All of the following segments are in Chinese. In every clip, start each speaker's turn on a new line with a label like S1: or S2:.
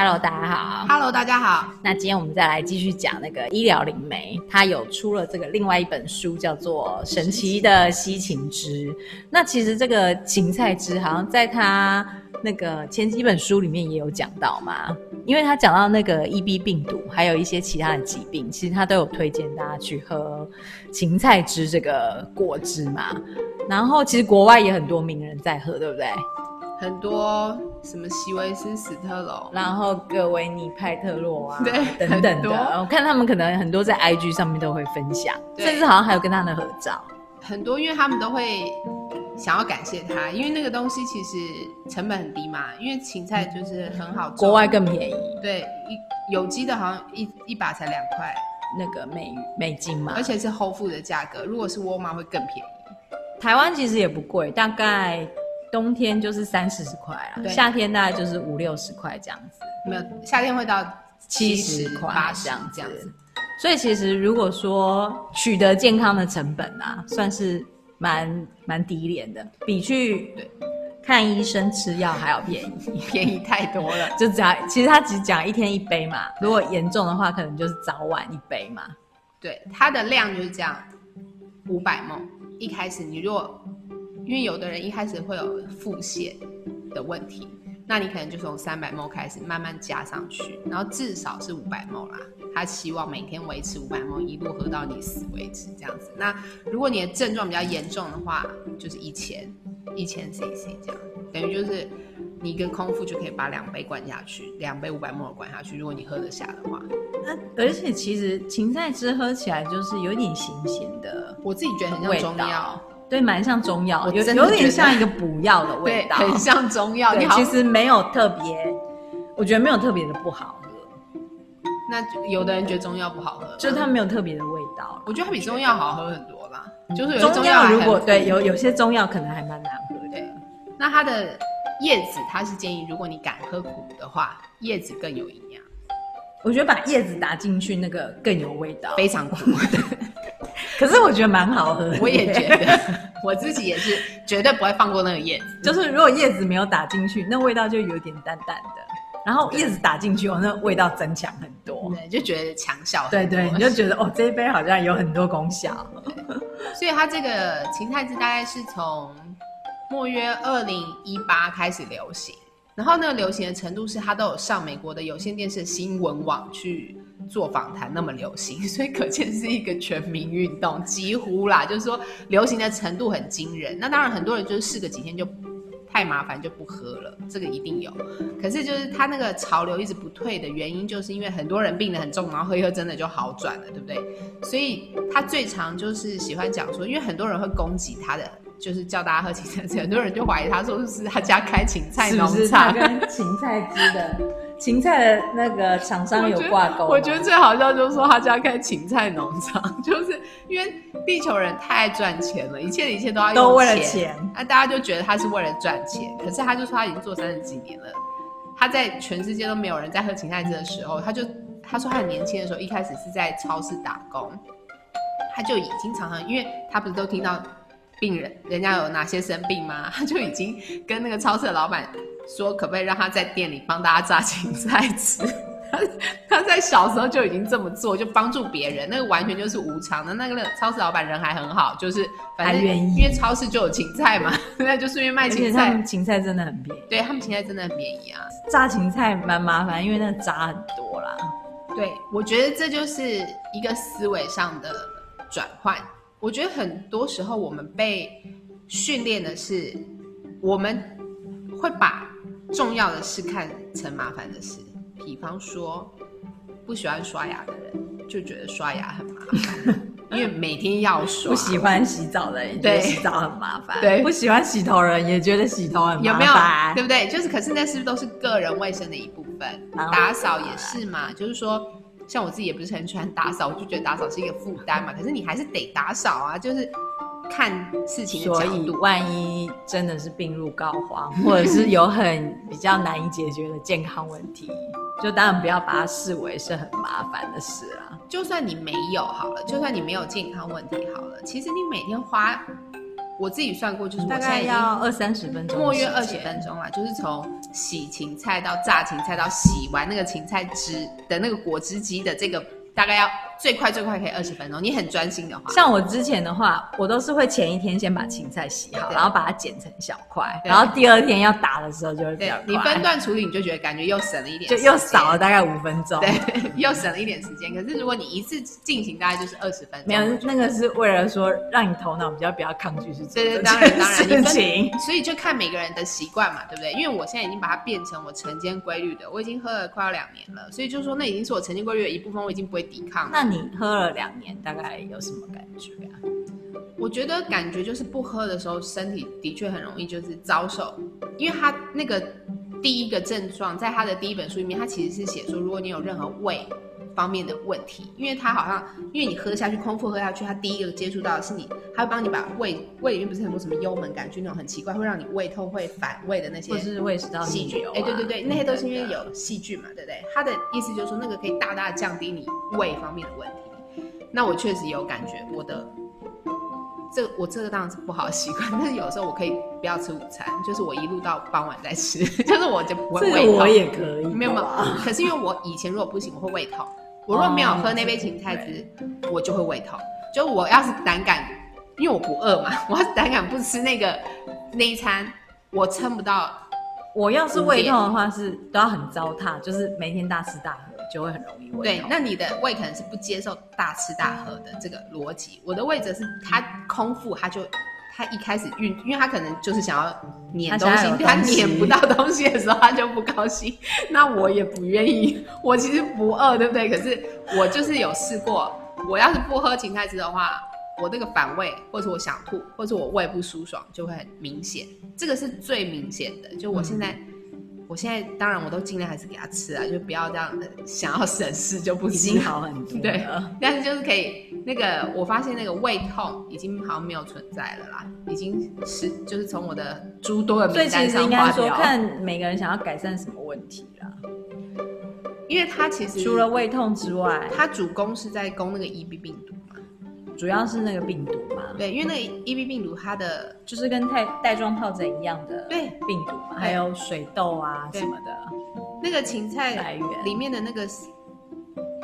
S1: Hello，大家好。
S2: Hello，大家好。
S1: 那今天我们再来继续讲那个医疗灵媒，他有出了这个另外一本书，叫做《神奇的西芹汁》。那其实这个芹菜汁好像在他那个前几本书里面也有讲到嘛，因为他讲到那个 EB 病毒，还有一些其他的疾病，其实他都有推荐大家去喝芹菜汁这个果汁嘛。然后其实国外也很多名人在喝，对不对？
S2: 很多什么席维斯·史特龙，
S1: 然后格维尼·派特洛啊，
S2: 对，
S1: 等等的。我看他们可能很多在 IG 上面都会分享，甚至好像还有跟他的合照。
S2: 很多，因为他们都会想要感谢他，因为那个东西其实成本很低嘛，因为芹菜就是很好，
S1: 国外更便宜。
S2: 对，一有机的好像一一把才两块
S1: 那个美美金嘛，
S2: 而且是 Whole Foods 的价格，如果是沃尔玛会更便宜。
S1: 台湾其实也不贵，大概。冬天就是三四十块啊，夏天大概就是五六十块这样子。
S2: 没有，夏天会到
S1: 七十块这样这样子。所以其实如果说取得健康的成本啊，算是蛮蛮低廉的，比去看医生吃药还要便宜，
S2: 便宜太多了。
S1: 就只要，其实他只讲一天一杯嘛，如果严重的话，可能就是早晚一杯嘛。
S2: 对，它的量就是这样，五百 ml。一开始你如果因为有的人一开始会有腹泻的问题，那你可能就从三百 ml 开始慢慢加上去，然后至少是五百 ml 啦。他希望每天维持五百 ml，一路喝到你死为止这样子。那如果你的症状比较严重的话，就是一千一千 cc 这样，等于就是你一个空腹就可以把两杯灌下去，两杯五百 ml 灌下去。如果你喝得下的话，
S1: 那而且其实芹菜汁喝起来就是有点咸咸的，
S2: 我自己觉得很像中药。
S1: 对，蛮像中药，有有点像一个补药的味道，
S2: 很像中药。
S1: 你其实没有特别，我觉得没有特别的不好喝。
S2: 那有的人觉得中药不好喝，
S1: 就是它没有特别的味道。
S2: 我觉得它比中药好喝很多啦。就是
S1: 中药如果对有有些中药可能还蛮难喝的。
S2: 那它的叶子，它是建议如果你敢喝苦的话，叶子更有营养。
S1: 我觉得把叶子打进去那个更有味道，
S2: 非常苦。
S1: 可是我觉得蛮好喝的，
S2: 我也觉得，我自己也是绝对不会放过那个叶子。
S1: 就是如果叶子没有打进去，那味道就有点淡淡的。然后叶子打进去，哦，那味道增强很多，
S2: 对，就觉得强效。
S1: 对对，你就觉得哦，这一杯好像有很多功效。
S2: 所以它这个芹菜汁大概是从莫约二零一八开始流行，然后那个流行的程度是它都有上美国的有线电视新闻网去。做访谈那么流行，所以可见是一个全民运动，几乎啦，就是说流行的程度很惊人。那当然很多人就是试个几天就太麻烦就不喝了，这个一定有。可是就是他那个潮流一直不退的原因，就是因为很多人病得很重，然后喝一喝真的就好转了，对不对？所以他最常就是喜欢讲说，因为很多人会攻击他的，就是叫大家喝芹菜汁，很多人就怀疑他说是他家开芹菜农场，
S1: 是不是他跟芹菜汁的。芹菜的那个厂商有挂钩，
S2: 我觉得最好笑就是说他家开芹菜农场，就是因为地球人太爱赚钱了，一切的一切都要用，
S1: 都为了钱，
S2: 那大家就觉得他是为了赚钱。可是他就说他已经做三十几年了，他在全世界都没有人在喝芹菜汁的时候，他就他说他很年轻的时候，一开始是在超市打工，他就已经常常，因为他不是都听到病人人家有哪些生病吗？他就已经跟那个超市的老板。说可不可以让他在店里帮大家榨芹菜吃？他他在小时候就已经这么做，就帮助别人，那个完全就是无偿的。那个超市老板人还很好，就是反正因为超市就有芹菜嘛，那就顺便卖芹菜。
S1: 他们芹菜真的很便宜，
S2: 对他们芹菜真的很便宜啊。
S1: 榨芹菜蛮麻烦，因为那渣很多啦。
S2: 对，我觉得这就是一个思维上的转换。我觉得很多时候我们被训练的是，我们会把。重要的事看成麻烦的事，比方说不喜欢刷牙的人就觉得刷牙很麻烦，因为每天要刷。
S1: 不喜欢洗澡的人觉得洗澡很麻烦，
S2: 对，
S1: 不喜欢洗头的人也觉得洗头很麻烦，
S2: 有没有？对不对？就是，可是那是不是都是个人卫生的一部分？打扫也是嘛，就是说，像我自己也不是很喜欢打扫，我就觉得打扫是一个负担嘛。可是你还是得打扫啊，就是。看事情的角度，
S1: 所以万一真的是病入膏肓，或者是有很比较难以解决的健康问题，就当然不要把它视为是很麻烦的事啦。
S2: 就算你没有好了，就算你没有健康问题好了，其实你每天花我自己算过，就是
S1: 大概要二三十分钟，
S2: 莫约二十分钟啦，就是从洗芹菜到榨芹菜到洗完那个芹菜汁的那个果汁机的这个。大概要最快最快可以二十分钟，你很专心的话，
S1: 像我之前的话，我都是会前一天先把芹菜洗好，然后把它剪成小块，然后第二天要打的时候就会比较快。
S2: 你分段处理，你就觉得感觉又省了一点，
S1: 就又少了大概五分钟，
S2: 对，又省了一点时间。可是如果你一次进行，大概就是二十分钟。
S1: 没有，那个是为了说让你头脑比较比较抗拒去做。
S2: 对对，当然当然，事情。所以就看每个人的习惯嘛，对不对？因为我现在已经把它变成我晨间规律的，我已经喝了快要两年了，所以就是说那已经是我晨间规律的一部分，我已经不会抵抗了。
S1: 那你？喝了两年，大概有什么感觉啊？
S2: 我觉得感觉就是不喝的时候，身体的确很容易就是遭受，因为他那个第一个症状，在他的第一本书里面，他其实是写说，如果你有任何胃方面的问题，因为他好像因为你喝下去，空腹喝下去，他第一个接触到的是你，他会帮你把胃胃里面不是很多什么幽门杆菌那种很奇怪，会让你胃痛、会反胃的那些，
S1: 或是胃食道细菌，
S2: 哎，对对对，那些都是因为有细菌嘛，对不对？他的意思就是说，那个可以大大降低你胃方面的问题。那我确实有感觉，我的这、我这个当然是不好的习惯，但是有时候我可以不要吃午餐，就是我一路到傍晚再吃，就是我就不会胃痛。
S1: 我也可以，
S2: 没有没有。可是因为我以前如果不行，我会胃痛。我如果没有喝那杯芹菜汁，哦、我就会胃痛。就我要是胆敢，因为我不饿嘛，我要是胆敢不吃那个那一餐，我撑不到。
S1: 我要是胃痛的话，是都要很糟蹋，就是每天大吃大喝。就会很容易胃
S2: 痛。对，那你的胃可能是不接受大吃大喝的这个逻辑。我的胃则是它空腹，它就它一开始运，因为他可能就是想要粘东西，他粘不到东西的时候，他就不高兴。那我也不愿意，我其实不饿，对不对？可是我就是有试过，我要是不喝芹菜汁的话，我那个反胃，或者我想吐，或者我胃不舒爽，就会很明显。这个是最明显的。就我现在。嗯我现在当然我都尽量还是给他吃啊，就不要这样的想要省事就不吃。
S1: 已经好很多。
S2: 对，但是就是可以那个，我发现那个胃痛已经好像没有存在了啦，已经是就是从我的诸多的名单上划掉。应该说看每个人想要改善什么问题啦，因为他其实
S1: 除了胃痛之外，
S2: 他主攻是在攻那个 EB 病毒嘛。
S1: 主要是那个病毒嘛，
S2: 对，因为那个 EB 病毒它的
S1: 就是跟带带状疱疹一样的对病毒嘛，还有水痘啊什么的。
S2: 那个芹菜来源里面的那个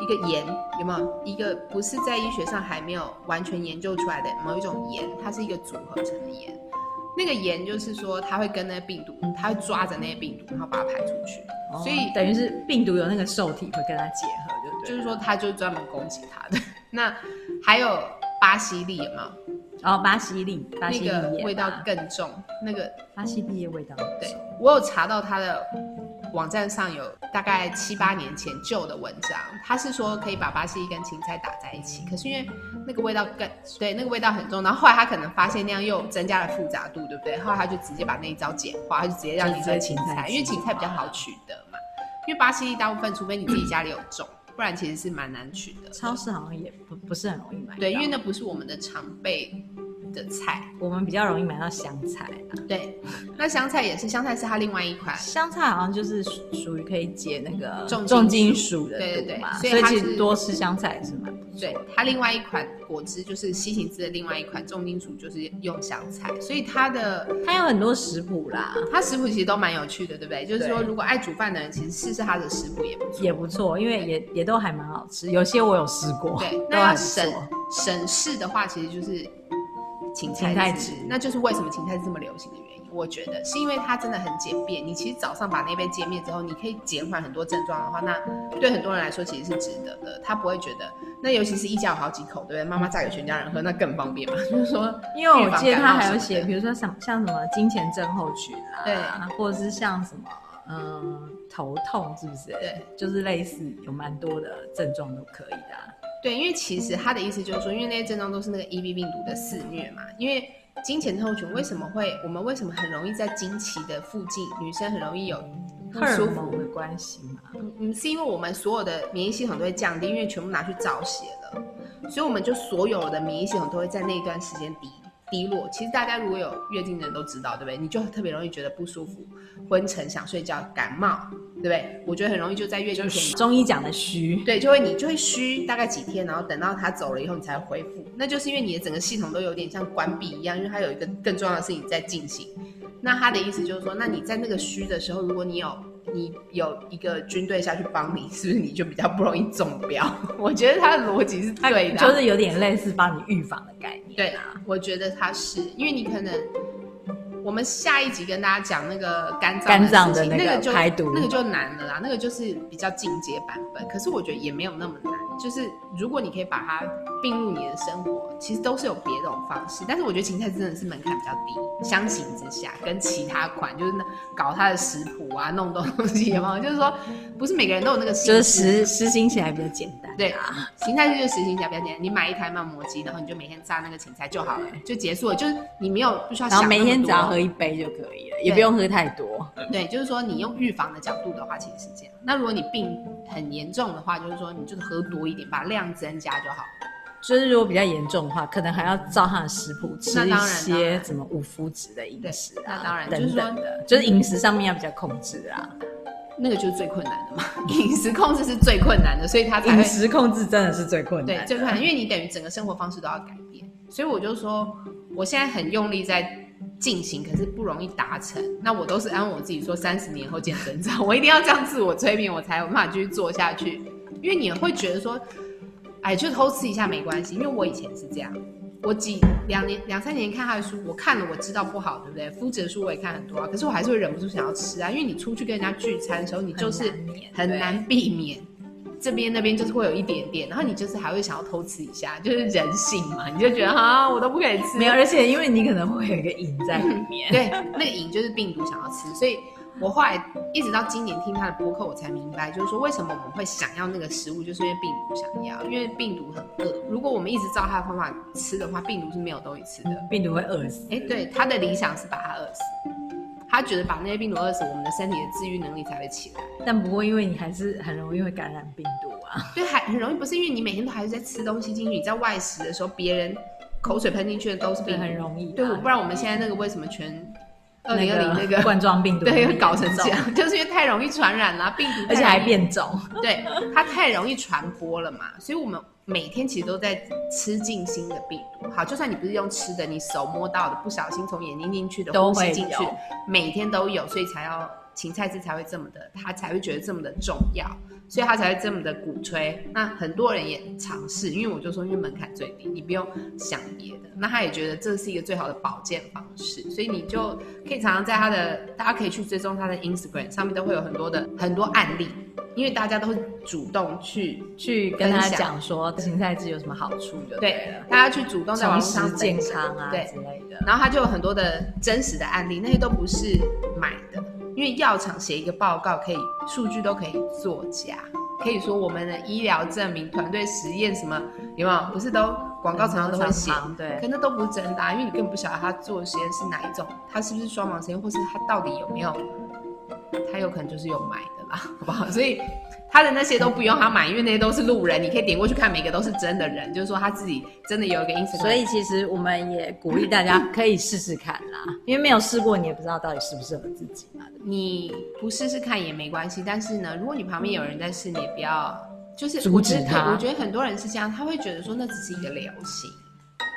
S2: 一个盐有没有？一个不是在医学上还没有完全研究出来的某一种盐，它是一个组合成的盐。那个盐就是说它会跟那个病毒，它会抓着那个病毒，然后把它排出去。哦、所以
S1: 等于是病毒有那个受体会跟它结合，对不对？
S2: 就是说它就专门攻击它的。那还有。巴西利有没有？
S1: 哦，巴西利，巴西利
S2: 那个味道更重。那个
S1: 巴西利的味道，
S2: 对，我有查到它的网站上有大概七八年前旧的文章，他是说可以把巴西利跟芹菜打在一起，可是因为那个味道更对，那个味道很重。然后后来他可能发现那样又增加了复杂度，对不对？后来他就直接把那一招简化，他就直接让你喝芹菜，因为芹菜比较好取得嘛。因为巴西利大部分，除非你自己家里有种。不然其实是蛮难取的，
S1: 超市好像也不不是很容易买。
S2: 对，因为那不是我们的常备的菜，
S1: 我们比较容易买到香菜啊。
S2: 对，那香菜也是，香菜是它另外一款。
S1: 香菜好像就是属于可以解那个重重金属的，对对对，所以其实多吃香菜也是蛮。
S2: 对，它另外一款果汁就是西芹汁的另外一款重金属，就是用香菜，所以它的
S1: 它有很多食谱啦，
S2: 它食谱其实都蛮有趣的，对不对？就是说，如果爱煮饭的人，其实试试它的食谱也不错，
S1: 也不错，因为也也都还蛮好吃，有些我有试过。
S2: 对，那要省省事的话，其实就是芹菜汁，那就是为什么芹菜汁这么流行的原因。我觉得是因为它真的很简便。你其实早上把那杯煎灭之后，你可以减缓很多症状的话，那对很多人来说其实是值得的。他不会觉得，那尤其是一家有好几口，对不对？妈妈榨给全家人喝，那更方便嘛。就是说，
S1: 因为我记得他还有写，比如说像像什么金钱症候群啊，对，或者是像什么嗯头痛，是不是？对，就是类似有蛮多的症状都可以的啊。
S2: 对，因为其实他的意思就是说，因为那些症状都是那个 EB 病毒的肆虐嘛，因为。经前症候群为什么会？我们为什么很容易在经期的附近，女生很容易有不舒服
S1: 的关系嘛？
S2: 嗯，是因为我们所有的免疫系统都会降低，因为全部拿去造血了，所以我们就所有的免疫系统都会在那一段时间低低落。其实大家如果有月经的人都知道，对不对？你就特别容易觉得不舒服、昏沉、想睡觉、感冒，对不对？我觉得很容易就在月经前，
S1: 中医讲的虚，
S2: 对，就会你就会虚大概几天，然后等到他走了以后，你才会恢复。那就是因为你的整个系统都有点像关闭一样，因为它有一个更重要的事情在进行。那他的意思就是说，那你在那个虚的时候，如果你有你有一个军队下去帮你，是不是你就比较不容易中标？我觉得他的逻辑是对的，
S1: 就是有点类似帮你预防的概念。
S2: 对啊，我觉得他是因为你可能，我们下一集跟大家讲那个肝脏
S1: 肝脏的
S2: 那
S1: 个排毒，
S2: 那个就难了啦，那个就是比较进阶版本。可是我觉得也没有那么难，就是如果你可以把它。并入你的生活，其实都是有别的种方式，但是我觉得芹菜真的是门槛比较低，相形之下，跟其他款就是那搞它的食谱啊，弄东西嘛，就是说不是每个人都有那个心，
S1: 就是实实行起来比较简单。
S2: 对啊，芹菜就是实行起来比较简单，你买一台慢磨机，然后你就每天榨那个芹菜就好了，就结束了，就是你没有不需要想。
S1: 然后每天只要喝一杯就可以了，也不用喝太多。
S2: 对，就是说你用预防的角度的话，其实是这样。那如果你病很严重的话，就是说你就是喝多一点，把量增加就好。
S1: 所以如果比较严重的话，可能还要照他的食谱吃一些什么五麸质的饮食啊，
S2: 那当然
S1: 等等的，就是饮食上面要比较控制啊。
S2: 那个就是最困难的嘛，饮食控制是最困难的，所以他才
S1: 饮食控制真的是最困难。
S2: 对，最困难，因为你等于整个生活方式都要改变。所以我就说，我现在很用力在进行，可是不容易达成。那我都是安慰我自己说，三十年后见真章，我一定要这样自我催眠，我才有办法继续做下去。因为你会觉得说。哎，就偷吃一下没关系，因为我以前是这样。我几两年两三年看他的书，我看了我知道不好，对不对？肤质的书我也看很多啊，可是我还是会忍不住想要吃啊。因为你出去跟人家聚餐的时候，你就是很难避免，这边那边就是会有一点点，然后你就是还会想要偷吃一下，就是人性嘛，你就觉得啊，我都不可以吃。
S1: 没有，而且因为你可能会有一个瘾在里面，
S2: 对，那个瘾就是病毒想要吃，所以。我后来一直到今年听他的播客，我才明白，就是说为什么我们会想要那个食物，就是因为病毒想要，因为病毒很饿。如果我们一直照他的方法吃的话，病毒是没有东西吃的，
S1: 病毒会饿死。
S2: 哎，对，他的理想是把它饿死，他觉得把那些病毒饿死，我们的身体的治愈能力才会起来。
S1: 但不过因为你还是很容易会感染病毒啊。
S2: 对，还很容易，不是因为你每天都还是在吃东西进去，你在外食的时候，别人口水喷进去的都是病毒，
S1: 很容易。
S2: 对，不然我们现在那个为什么全？二零二零那个
S1: 冠状病毒
S2: 对，会搞成这样，就是因为太容易传染了，病毒
S1: 而且还变种，
S2: 对，它太容易传播了嘛，所以我们每天其实都在吃进新的病毒。好，就算你不是用吃的，你手摸到的，不小心从眼睛进去的，呼吸进去，每天都有，所以才要芹菜汁才会这么的，他才会觉得这么的重要。所以他才会这么的鼓吹，那很多人也尝试，因为我就说，因为门槛最低，你不用想别的，那他也觉得这是一个最好的保健方式，所以你就可以常常在他的，大家可以去追踪他的 Instagram 上面都会有很多的很多案例，因为大家都会主动去
S1: 去跟他讲说芹菜汁有什么好处的，
S2: 对，大家去主动在网上
S1: 健康啊
S2: 对
S1: 之类的，
S2: 然后他就有很多的真实的案例，那些都不是买的。因为药厂写一个报告，可以数据都可以作假，可以说我们的医疗证明、团队实验什么有没有？不是都广告常常都会写，对，可那都不是真的啊，因为你根本不晓得他做的实验是哪一种，他是不是双盲实验，或是他到底有没有，他有可能就是有买的啦，好不好？所以。他的那些都不用他买，因为那些都是路人，你可以点过去看，每个都是真的人，就是说他自己真的有一个 Instagram。
S1: 所以其实我们也鼓励大家可以试试看啦，因为没有试过，你也不知道到底适不适合自己嘛。
S2: 你不试试看也没关系，但是呢，如果你旁边有人在试，你也不要就是
S1: 阻止他。
S2: 我觉得很多人是这样，他会觉得说那只是一个流行，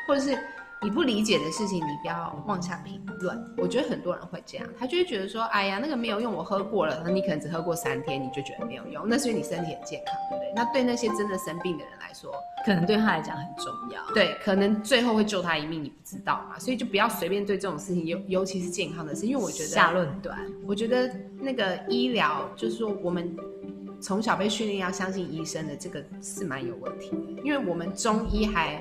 S2: 或者是。你不理解的事情，你不要妄下评论。我觉得很多人会这样，他就会觉得说，哎呀，那个没有用，我喝过了。那你可能只喝过三天，你就觉得没有用，那是因为你身体很健康，对不对？那对那些真的生病的人来说，
S1: 可能对他来讲很重要。
S2: 对，可能最后会救他一命，你不知道嘛。所以就不要随便对这种事情，尤尤其是健康的事，因为我觉得
S1: 下论断。
S2: 我觉得那个医疗，就是说我们从小被训练要相信医生的，这个是蛮有问题的，因为我们中医还。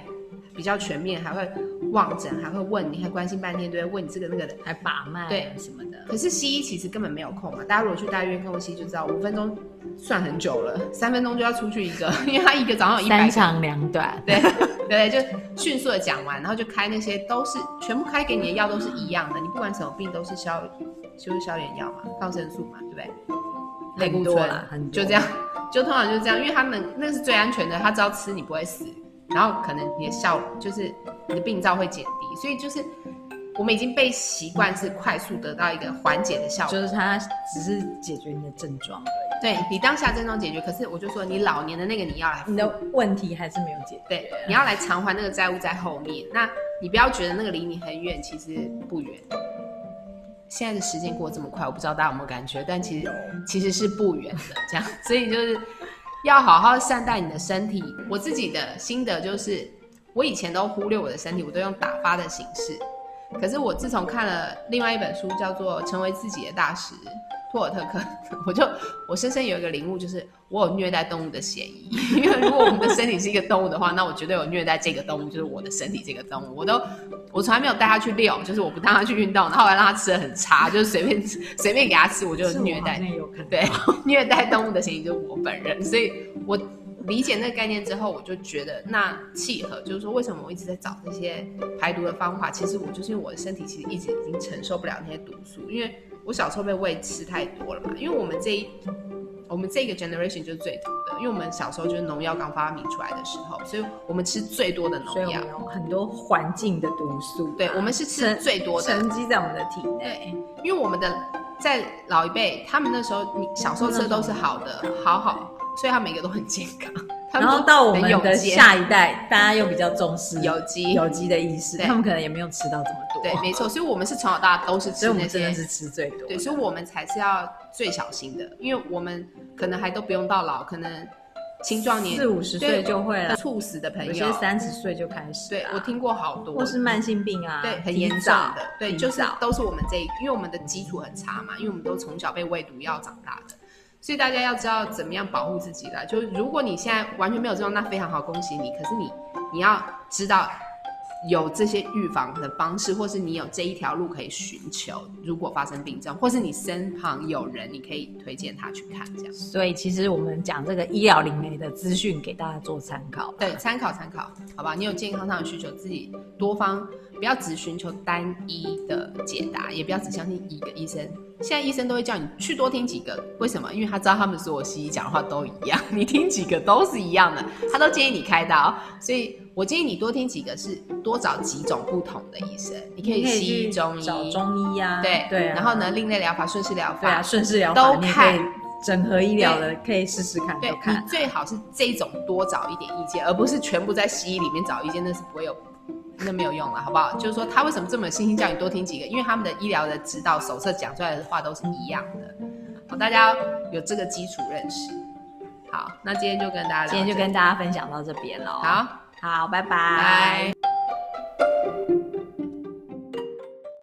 S2: 比较全面，还会望诊，还会问你，还关心半天，对，问你这个那个的，
S1: 还把脉，
S2: 对
S1: 什么的。
S2: 可是西医其实根本没有空嘛，大家如果去大医院看过西医就知道，五分钟算很久了，三分钟就要出去一个，因为他一个早上有一百。
S1: 三长两短，
S2: 对对，就迅速的讲完，然后就开那些都是全部开给你的药都是一样的，你不管什么病都是消，就是消炎药嘛，抗生素嘛，对不对？类固醇，就这样，就通常就是这样，因为他们那个是最安全的，他只要吃你不会死。然后可能你的效就是你的病灶会减低，所以就是我们已经被习惯是快速得到一个缓解的效果，
S1: 就是它只是解决你的症状而已。
S2: 对，你当下症状解决，可是我就说你老年的那个你要来，
S1: 你的问题还是没有解决。
S2: 对，你要来偿还那个债务在后面。那你不要觉得那个离你很远，其实不远。现在的时间过这么快，我不知道大家有没有感觉，但其实其实是不远的。这样，所以就是要好好善待你的身体。我自己的心得就是，我以前都忽略我的身体，我都用打发的形式。可是我自从看了另外一本书，叫做《成为自己的大师》。托尔特克，我就我深深有一个领悟，就是我有虐待动物的嫌疑。因为如果我们的身体是一个动物的话，那我绝对有虐待这个动物，就是我的身体这个动物。我都我从来没有带它去遛，就是我不带它去运动，然后后来让它吃的很差，就是随便随便给它吃，我就虐待。对，虐待动物的嫌疑就是我本人。所以我理解那个概念之后，我就觉得那契合，就是说为什么我一直在找这些排毒的方法？其实我就是因为我的身体其实一直已经承受不了那些毒素，因为。我小时候被喂吃太多了嘛，因为我们这一我们这个 generation 就是最毒的，因为我们小时候就是农药刚发明出来的时候，所以我们吃最多的农药，
S1: 有很多环境的毒素。
S2: 对，我们是吃最多的，
S1: 沉积在我们的体内。
S2: 因为我们的在老一辈，他们那时候你小时候吃的都是好的，好好，所以他每个都很健康。
S1: 然后到我们的下一代，大家又比较重视
S2: 有机
S1: 有机的意识，他们可能也没有吃到这么多。
S2: 对，没错。所以，我们是从小到大都是吃那些，
S1: 真的是吃最多。
S2: 对，所以我们才是要最小心的，因为我们可能还都不用到老，可能青壮年
S1: 四五十岁就会了，
S2: 猝死的朋友，有
S1: 些三十岁就开始。
S2: 对，我听过好多，
S1: 或是慢性病啊，
S2: 对，很严重的。对，就是都是我们这一，因为我们的基础很差嘛，因为我们都从小被喂毒药长大的。所以大家要知道怎么样保护自己了。就如果你现在完全没有这种，那非常好，恭喜你。可是你你要知道有这些预防的方式，或是你有这一条路可以寻求。如果发生病症，或是你身旁有人，你可以推荐他去看这样。
S1: 所以其实我们讲这个医疗灵媒的资讯给大家做参考，
S2: 对，参考参考，好吧？你有健康上的需求，自己多方不要只寻求单一的解答，也不要只相信一个医生。现在医生都会叫你去多听几个，为什么？因为他知道他们所有西医讲的话都一样，你听几个都是一样的，他都建议你开刀。所以我建议你多听几个，是多找几种不同的医生。你可以西医、中医、
S1: 找中医呀，
S2: 对对。然后呢，另类疗法、顺势疗法，
S1: 对啊，顺势疗法都看。整合医疗的可以试试看。
S2: 对，你最好是这种多找一点意见，而不是全部在西医里面找意见，那是不会有。那没有用了，好不好？就是说，他为什么这么信心叫你多听几个？因为他们的医疗的指导手册讲出来的话都是一样的。好，大家有这个基础认识。好，那今天就跟大家，
S1: 今天就跟大家分享到这边喽。
S2: 好，
S1: 好，拜拜。